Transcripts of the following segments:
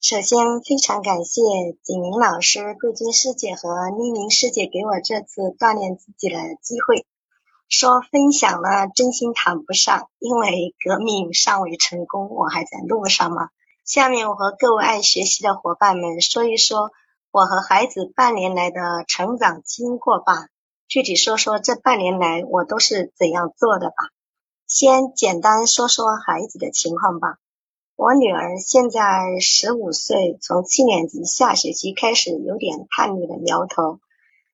首先，非常感谢景明老师、桂军师姐和丽明师姐给我这次锻炼自己的机会。说分享了，真心谈不上，因为革命尚未成功，我还在路上嘛。下面我和各位爱学习的伙伴们说一说我和孩子半年来的成长经过吧。具体说说这半年来我都是怎样做的吧。先简单说说孩子的情况吧。我女儿现在十五岁，从七年级下学期开始有点叛逆的苗头，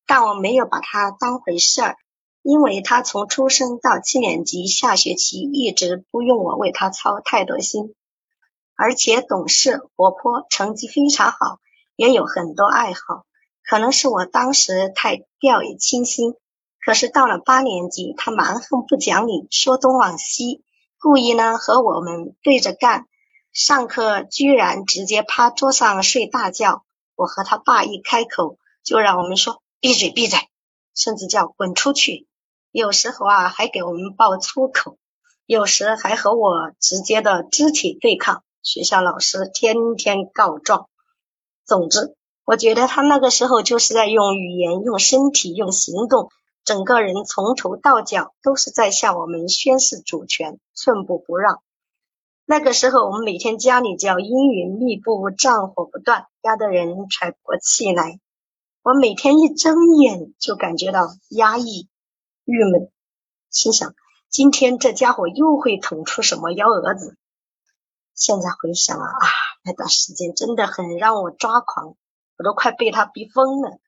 但我没有把她当回事儿。因为她从出生到七年级下学期一直不用我为她操太多心，而且懂事活泼，成绩非常好，也有很多爱好。可能是我当时太掉以轻心，可是到了八年级，他蛮横不讲理，说东往西，故意呢和我们对着干。上课居然直接趴桌上睡大觉，我和他爸一开口就让我们说闭嘴闭嘴，甚至叫滚出去。有时候啊，还给我们爆粗口，有时还和我直接的肢体对抗，学校老师天天告状。总之，我觉得他那个时候就是在用语言、用身体、用行动，整个人从头到脚都是在向我们宣示主权，寸步不让。那个时候，我们每天家里叫阴云密布，战火不断，压得人喘不过气来。我每天一睁眼就感觉到压抑。郁闷，心想今天这家伙又会捅出什么幺蛾子。现在回想啊，啊，那段时间真的很让我抓狂，我都快被他逼疯了。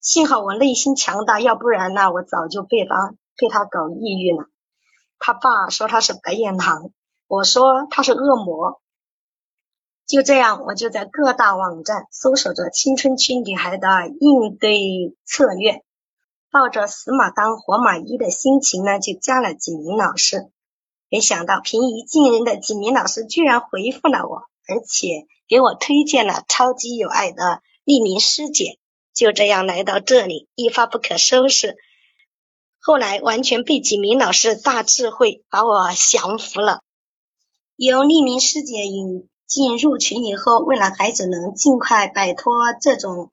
幸好我内心强大，要不然呢，我早就被他被他搞抑郁了。他爸说他是白眼狼，我说他是恶魔。就这样，我就在各大网站搜索着青春期女孩的应对策略。抱着死马当活马医的心情呢，就加了景明老师。没想到平易近人的景明老师居然回复了我，而且给我推荐了超级有爱的匿名师姐。就这样来到这里，一发不可收拾。后来完全被景明老师大智慧把我降服了。由匿名师姐引进入群以后，为了孩子能尽快摆脱这种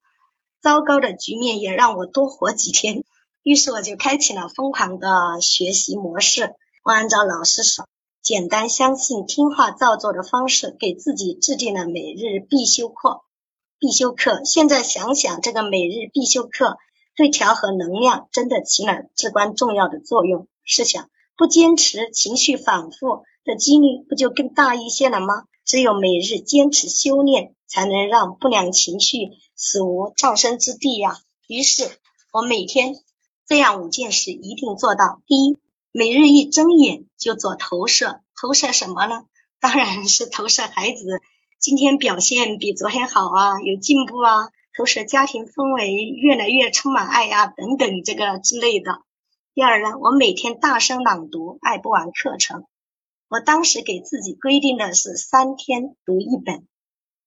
糟糕的局面，也让我多活几天。于是我就开启了疯狂的学习模式。我按照老师说，简单、相信、听话、照做的方式，给自己制定了每日必修课。必修课，现在想想，这个每日必修课对调和能量真的起了至关重要的作用。试想，不坚持，情绪反复的几率不就更大一些了吗？只有每日坚持修炼，才能让不良情绪死无葬身之地呀。于是我每天。这样五件事一定做到。第一，每日一睁眼就做投射，投射什么呢？当然是投射孩子今天表现比昨天好啊，有进步啊，投射家庭氛围越来越充满爱呀，等等这个之类的。第二呢，我每天大声朗读爱不完课程，我当时给自己规定的是三天读一本，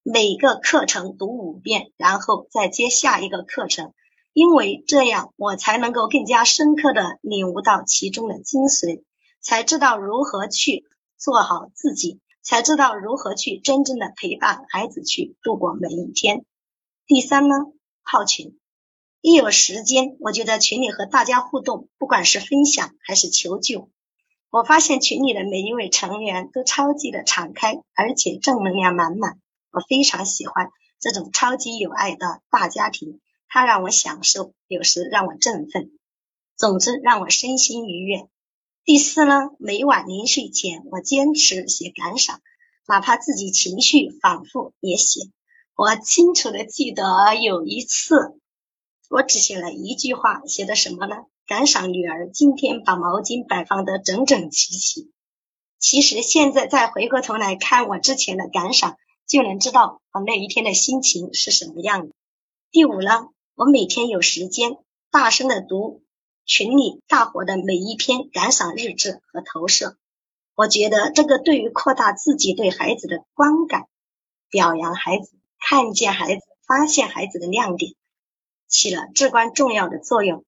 每个课程读五遍，然后再接下一个课程。因为这样，我才能够更加深刻的领悟到其中的精髓，才知道如何去做好自己，才知道如何去真正的陪伴孩子去度过每一天。第三呢，泡群，一有时间我就在群里和大家互动，不管是分享还是求救。我发现群里的每一位成员都超级的敞开，而且正能量满满，我非常喜欢这种超级有爱的大家庭。它让我享受，有时让我振奋，总之让我身心愉悦。第四呢，每晚临睡前，我坚持写感想，哪怕自己情绪反复也写。我清楚的记得有一次，我只写了一句话，写的什么呢？感赏女儿今天把毛巾摆放得整整齐齐。其实现在再回过头来看我之前的感想，就能知道我那一天的心情是什么样的。第五呢？我每天有时间，大声的读群里大伙的每一篇感赏日志和投射。我觉得这个对于扩大自己对孩子的观感、表扬孩子、看见孩子、发现孩子的亮点，起了至关重要的作用。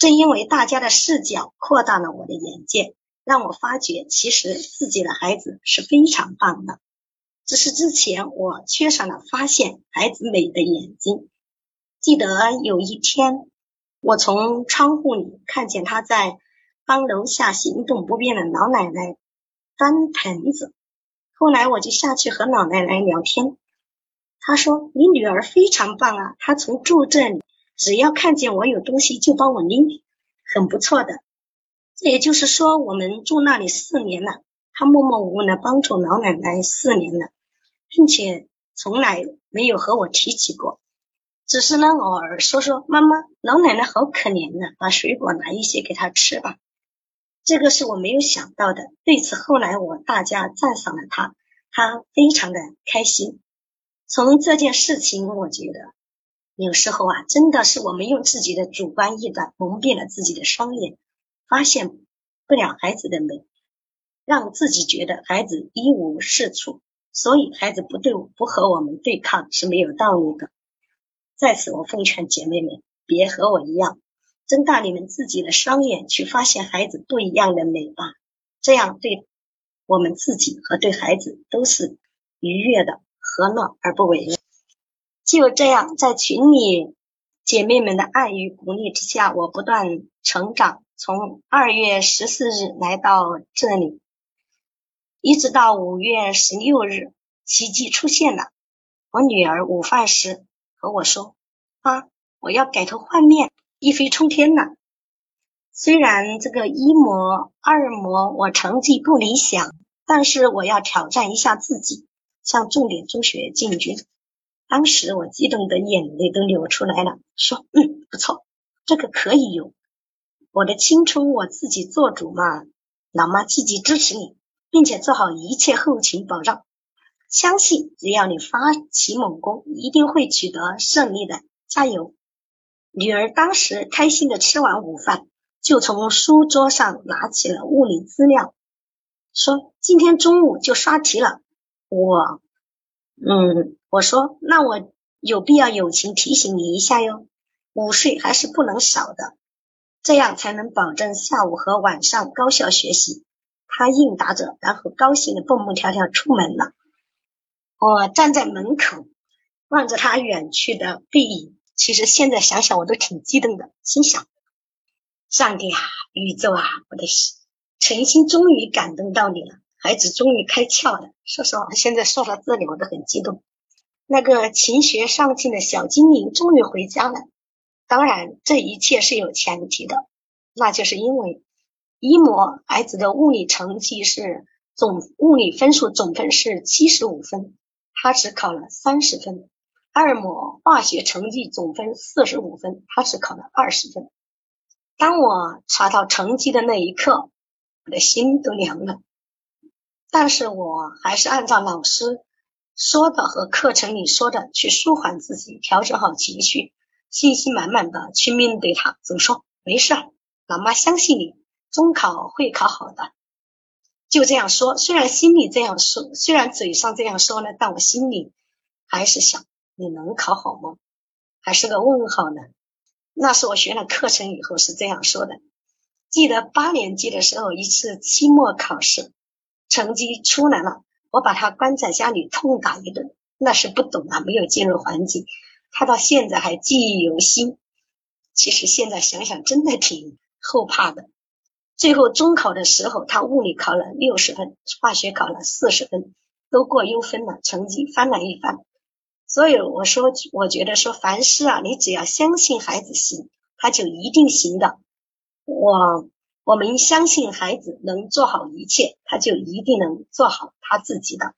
正因为大家的视角扩大了我的眼界，让我发觉其实自己的孩子是非常棒的。只是之前我缺少了发现孩子美的眼睛。记得有一天，我从窗户里看见他在帮楼下行动不便的老奶奶端盆子。后来我就下去和老奶奶聊天，她说：“你女儿非常棒啊，她从住这里，只要看见我有东西就帮我拎，很不错的。”这也就是说，我们住那里四年了，他默默无闻的帮助老奶奶四年了，并且从来没有和我提起过，只是呢偶尔说说：“妈妈，老奶奶好可怜呢，把水果拿一些给她吃吧。”这个是我没有想到的，对此后来我大加赞赏了他，他非常的开心。从这件事情，我觉得有时候啊，真的是我们用自己的主观臆断蒙蔽了自己的双眼，发现不了孩子的美，让自己觉得孩子一无是处，所以孩子不对不和我们对抗是没有道理的。在此，我奉劝姐妹们，别和我一样。睁大你们自己的双眼，去发现孩子不一样的美吧，这样对我们自己和对孩子都是愉悦的、和乐而不为恶。就这样，在群里姐妹们的爱与鼓励之下，我不断成长。从二月十四日来到这里，一直到五月十六日，奇迹出现了。我女儿午饭时和我说：“妈，我要改头换面。”一飞冲天了。虽然这个一模、二模我成绩不理想，但是我要挑战一下自己，向重点中学进军。当时我激动的眼泪都流出来了，说：“嗯，不错，这个可以有。我的青春我自己做主嘛。老妈积极支持你，并且做好一切后勤保障。相信只要你发起猛攻，一定会取得胜利的。加油！”女儿当时开心的吃完午饭，就从书桌上拿起了物理资料，说：“今天中午就刷题了。”我，嗯，我说：“那我有必要友情提醒你一下哟，午睡还是不能少的，这样才能保证下午和晚上高效学习。”他应答着，然后高兴的蹦蹦跳跳出门了。我站在门口，望着他远去的背影。其实现在想想，我都挺激动的，心想：上帝啊，宇宙啊，我的诚心终于感动到你了，孩子终于开窍了。说实话，现在说到这里，我都很激动。那个勤学上进的小精灵终于回家了。当然，这一切是有前提的，那就是因为一模孩子的物理成绩是总物理分数总分是七十五分，他只考了三十分。二模化学成绩总分四十五分，他只考了二十分。当我查到成绩的那一刻，我的心都凉了。但是我还是按照老师说的和课程里说的去舒缓自己，调整好情绪，信心满满的去面对它。怎么说？没事，老妈相信你，中考会考好的。就这样说，虽然心里这样说，虽然嘴上这样说呢，但我心里还是想。你能考好吗？还是个问号呢？那是我学了课程以后是这样说的。记得八年级的时候，一次期末考试，成绩出来了，我把他关在家里痛打一顿。那是不懂啊，没有进入环境，他到现在还记忆犹新。其实现在想想，真的挺后怕的。最后中考的时候，他物理考了六十分，化学考了四十分，都过优分了，成绩翻了一番。所以我说，我觉得说凡事啊，你只要相信孩子行，他就一定行的。我我们相信孩子能做好一切，他就一定能做好他自己的。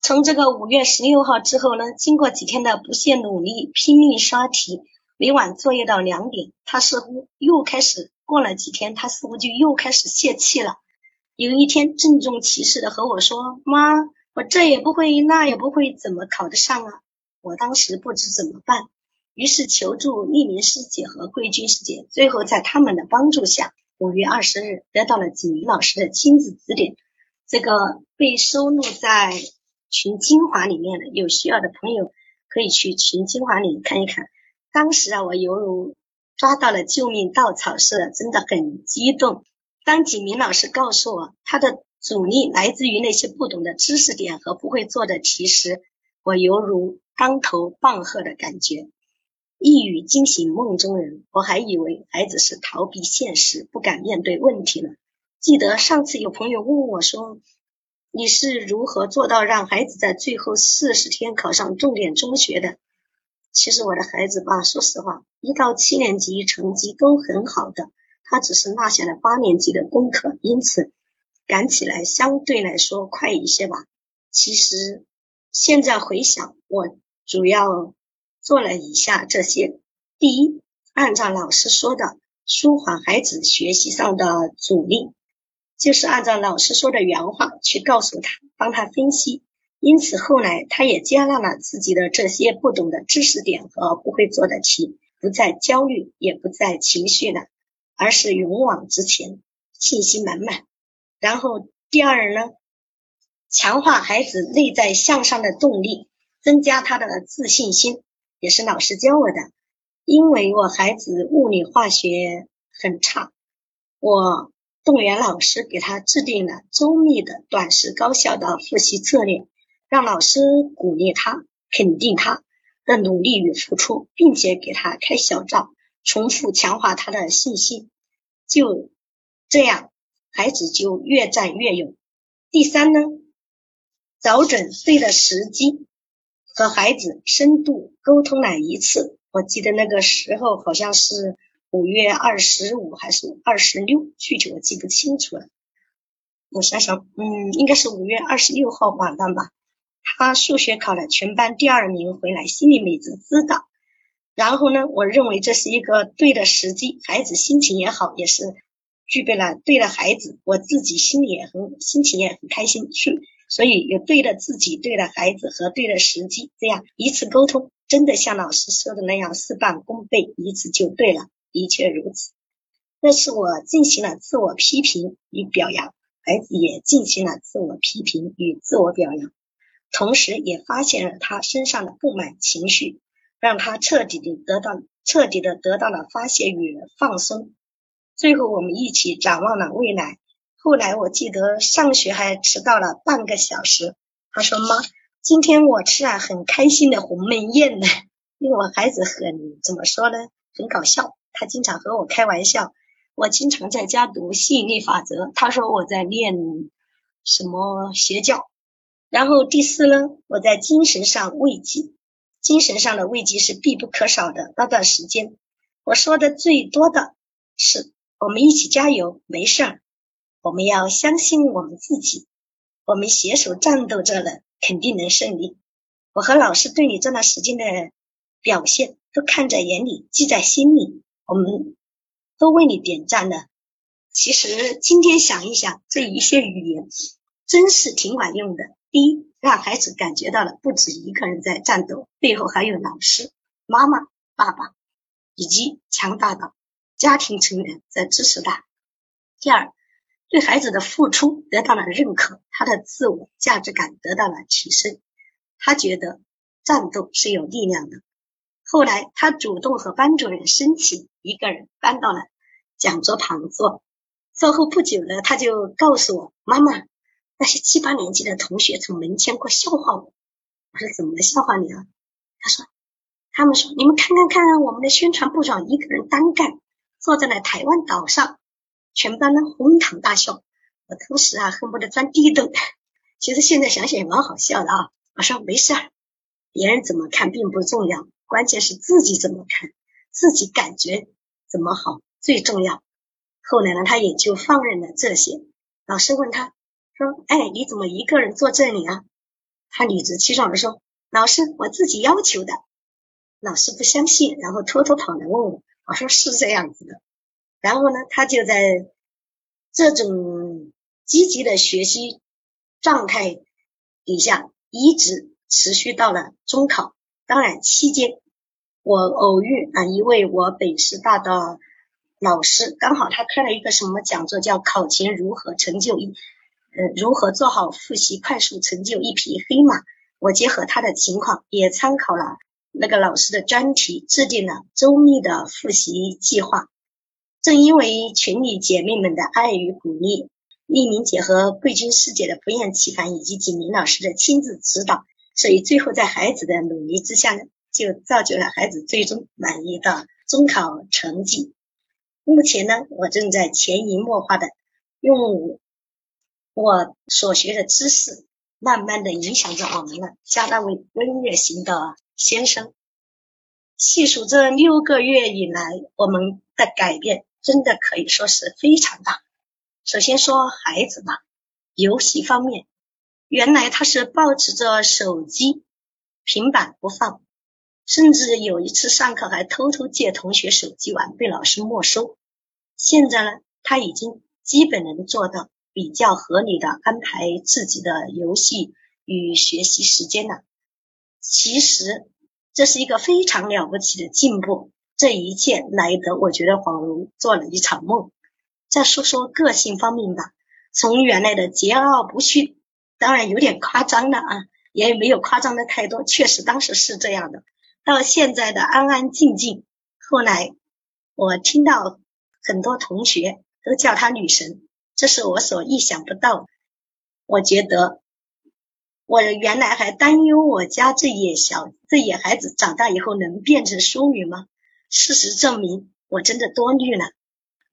从这个五月十六号之后呢，经过几天的不懈努力，拼命刷题，每晚作业到两点，他似乎又开始过了几天，他似乎就又开始泄气了。有一天郑重其事的和我说：“妈。”我这也不会，那也不会，怎么考得上啊？我当时不知怎么办，于是求助匿名师姐和桂军师姐，最后在他们的帮助下，五月二十日得到了景明老师的亲自指点。这个被收录在群精华里面的，有需要的朋友可以去群精华里看一看。当时啊，我犹如抓到了救命稻草似的，真的很激动。当景明老师告诉我他的。阻力来自于那些不懂的知识点和不会做的题时，我犹如当头棒喝的感觉，一语惊醒梦中人。我还以为孩子是逃避现实，不敢面对问题呢。记得上次有朋友问我说：“你是如何做到让孩子在最后四十天考上重点中学的？”其实我的孩子吧，说实话，一到七年级成绩都很好的，他只是落下了八年级的功课，因此。赶起来相对来说快一些吧。其实现在回想，我主要做了以下这些：第一，按照老师说的，舒缓孩子学习上的阻力，就是按照老师说的原话去告诉他，帮他分析。因此后来他也接纳了自己的这些不懂的知识点和不会做的题，不再焦虑，也不再情绪了，而是勇往直前，信心满满。然后第二呢，强化孩子内在向上的动力，增加他的自信心，也是老师教我的。因为我孩子物理化学很差，我动员老师给他制定了周密的短时高效的复习策略，让老师鼓励他，肯定他的努力与付出，并且给他开小灶，重复强化他的信心。就这样。孩子就越战越勇。第三呢，找准对的时机和孩子深度沟通了一次。我记得那个时候好像是五月二十五还是二十六，具体我记不清楚了。我想想，嗯，应该是五月二十六号晚上吧。他数学考了全班第二名回来，心里美滋滋的。然后呢，我认为这是一个对的时机，孩子心情也好，也是。具备了对的孩子，我自己心里也很心情也很开心去，所以有对的自己、对的孩子和对的时机，这样一次沟通，真的像老师说的那样事半功倍，一次就对了，的确如此。这是我进行了自我批评与表扬，孩子也进行了自我批评与自我表扬，同时也发现了他身上的不满情绪，让他彻底的得到彻底的得到了发泄与放松。最后，我们一起展望了未来。后来，我记得上学还迟到了半个小时。他说：“妈，今天我吃了很开心的鸿门宴呢。”因为我孩子很怎么说呢，很搞笑。他经常和我开玩笑。我经常在家读吸引力法则，他说我在练什么邪教。然后第四呢，我在精神上慰藉，精神上的慰藉是必不可少的。那段时间，我说的最多的是。我们一起加油，没事儿。我们要相信我们自己，我们携手战斗着的，肯定能胜利。我和老师对你这段时间的表现都看在眼里，记在心里，我们都为你点赞了。其实今天想一想，这一些语言真是挺管用的。第一，让孩子感觉到了不止一个人在战斗，背后还有老师、妈妈、爸爸以及强大的。家庭成员在支持他。第二，对孩子的付出得到了认可，他的自我价值感得到了提升。他觉得战斗是有力量的。后来，他主动和班主任申请一个人搬到了讲桌旁坐。坐后不久呢，他就告诉我：“妈妈，那些七八年级的同学从门前过笑话我。”我说：“怎么笑话你啊？”他说：“他们说你们看看看，我们的宣传部长一个人单干。”坐在了台湾岛上，全班呢哄堂大笑。我当时啊恨不得钻地洞。其实现在想想也蛮好笑的啊。我说没事儿，别人怎么看并不重要，关键是自己怎么看，自己感觉怎么好最重要。后来呢，他也就放任了这些。老师问他说：“哎，你怎么一个人坐这里啊？”他理直气壮的说：“老师，我自己要求的。”老师不相信，然后偷偷跑来问我。我说是这样子的，然后呢，他就在这种积极的学习状态底下，一直持续到了中考。当然期间，我偶遇啊一位我北师大的老师，刚好他开了一个什么讲座，叫考前如何成就一呃如何做好复习，快速成就一匹黑马。我结合他的情况，也参考了。那个老师的专题制定了周密的复习计划。正因为群里姐妹们的爱与鼓励，丽明姐和桂军师姐的不厌其烦，以及景明老师的亲自指导，所以最后在孩子的努力之下呢，就造就了孩子最终满意的中考成绩。目前呢，我正在潜移默化的用我所学的知识，慢慢的影响着我们的家那位温热型的先生。细数这六个月以来，我们的改变真的可以说是非常大。首先说孩子吧，游戏方面，原来他是抱持着手机、平板不放，甚至有一次上课还偷偷借同学手机玩，被老师没收。现在呢，他已经基本能做到比较合理的安排自己的游戏与学习时间了。其实这是一个非常了不起的进步，这一切来得我觉得恍如做了一场梦。再说说个性方面吧，从原来的桀骜不驯，当然有点夸张了啊，也没有夸张的太多，确实当时是这样的。到现在的安安静静，后来我听到很多同学都叫她女神，这是我所意想不到。我觉得我原来还担忧我家这野小这野孩子长大以后能变成淑女吗？事实证明，我真的多虑了。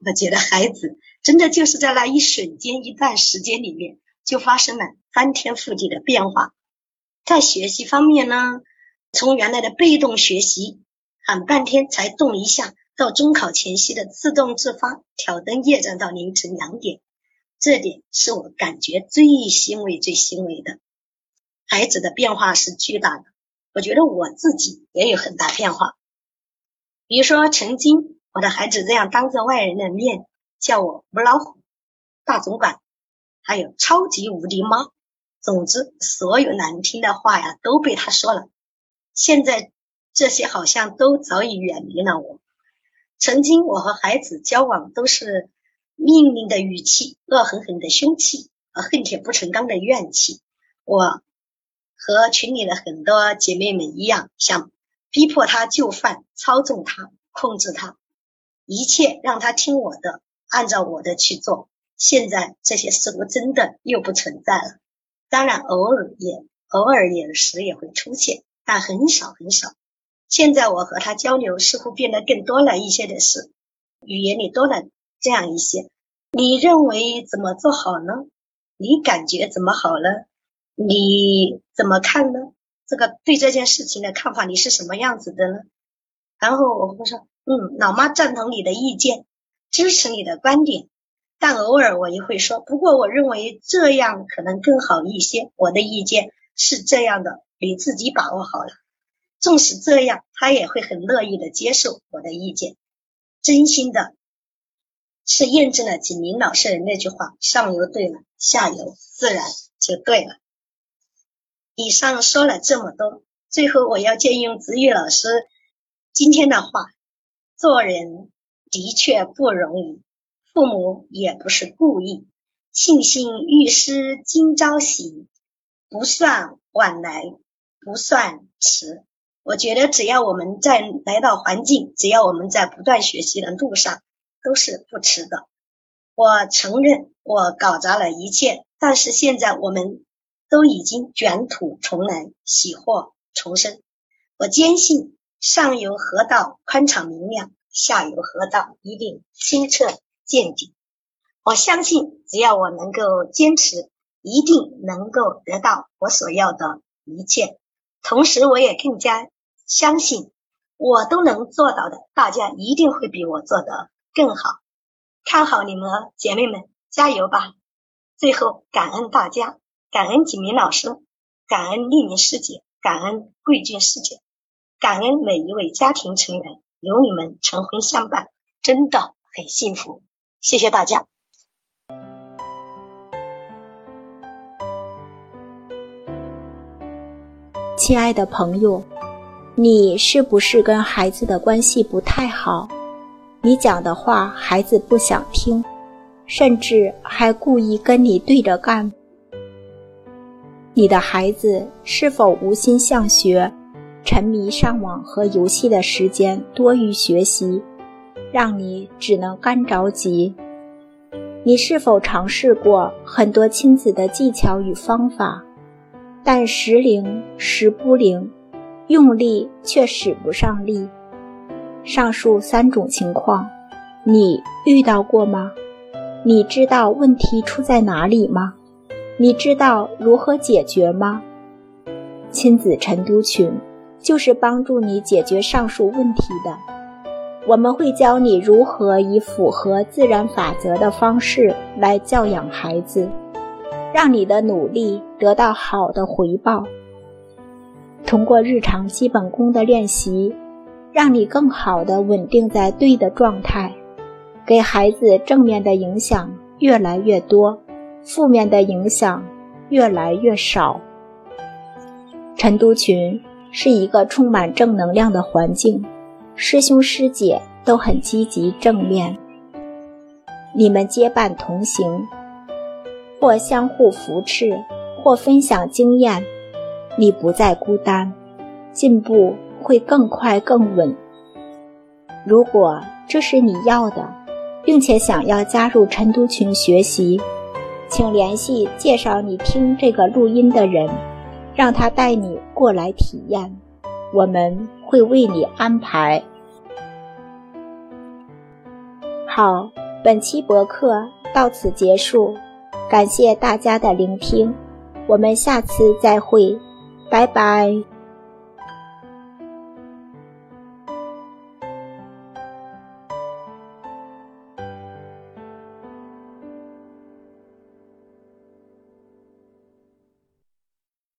我觉得孩子真的就是在那一瞬间、一段时间里面，就发生了翻天覆地的变化。在学习方面呢，从原来的被动学习，喊半天才动一下，到中考前夕的自动自发挑灯夜战到凌晨两点，这点是我感觉最欣慰、最欣慰的。孩子的变化是巨大的，我觉得我自己也有很大变化。比如说曾经。我的孩子这样当着外人的面叫我母老虎、大总管，还有超级无敌妈，总之所有难听的话呀都被他说了。现在这些好像都早已远离了我。曾经我和孩子交往都是命令的语气、恶狠狠的凶器和恨铁不成钢的怨气。我和群里的很多姐妹们一样，想逼迫他就范、操纵他、控制他。一切让他听我的，按照我的去做。现在这些似乎真的又不存在了。当然，偶尔也偶尔有时也会出现，但很少很少。现在我和他交流似乎变得更多了一些的是，语言里多了这样一些。你认为怎么做好呢？你感觉怎么好呢？你怎么看呢？这个对这件事情的看法，你是什么样子的呢？然后我会说。嗯，老妈赞同你的意见，支持你的观点，但偶尔我也会说，不过我认为这样可能更好一些。我的意见是这样的，你自己把握好了。纵使这样，他也会很乐意的接受我的意见，真心的，是验证了景明老师的那句话：上游对了，下游自然就对了。以上说了这么多，最后我要借用子玉老师今天的话。做人的确不容易，父母也不是故意。庆幸遇师今朝醒，不算晚来，不算迟。我觉得只要我们在来到环境，只要我们在不断学习的路上，都是不迟的。我承认我搞砸了一切，但是现在我们都已经卷土重来，喜获重生。我坚信。上游河道宽敞明亮，下游河道一定清澈见底。我相信，只要我能够坚持，一定能够得到我所要的一切。同时，我也更加相信，我都能做到的，大家一定会比我做的更好。看好你们，姐妹们，加油吧！最后，感恩大家，感恩景明老师，感恩丽明师姐，感恩贵俊师姐。感恩每一位家庭成员，有你们成婚相伴，真的很幸福。谢谢大家。亲爱的朋友，你是不是跟孩子的关系不太好？你讲的话孩子不想听，甚至还故意跟你对着干？你的孩子是否无心向学？沉迷上网和游戏的时间多于学习，让你只能干着急。你是否尝试过很多亲子的技巧与方法，但时灵时不灵，用力却使不上力？上述三种情况，你遇到过吗？你知道问题出在哪里吗？你知道如何解决吗？亲子晨读群就是帮助你解决上述问题的。我们会教你如何以符合自然法则的方式来教养孩子，让你的努力得到好的回报。通过日常基本功的练习。让你更好的稳定在对的状态，给孩子正面的影响越来越多，负面的影响越来越少。陈都群是一个充满正能量的环境，师兄师姐都很积极正面，你们结伴同行，或相互扶持，或分享经验，你不再孤单，进步。会更快更稳。如果这是你要的，并且想要加入陈都群学习，请联系介绍你听这个录音的人，让他带你过来体验。我们会为你安排。好，本期博客到此结束，感谢大家的聆听，我们下次再会，拜拜。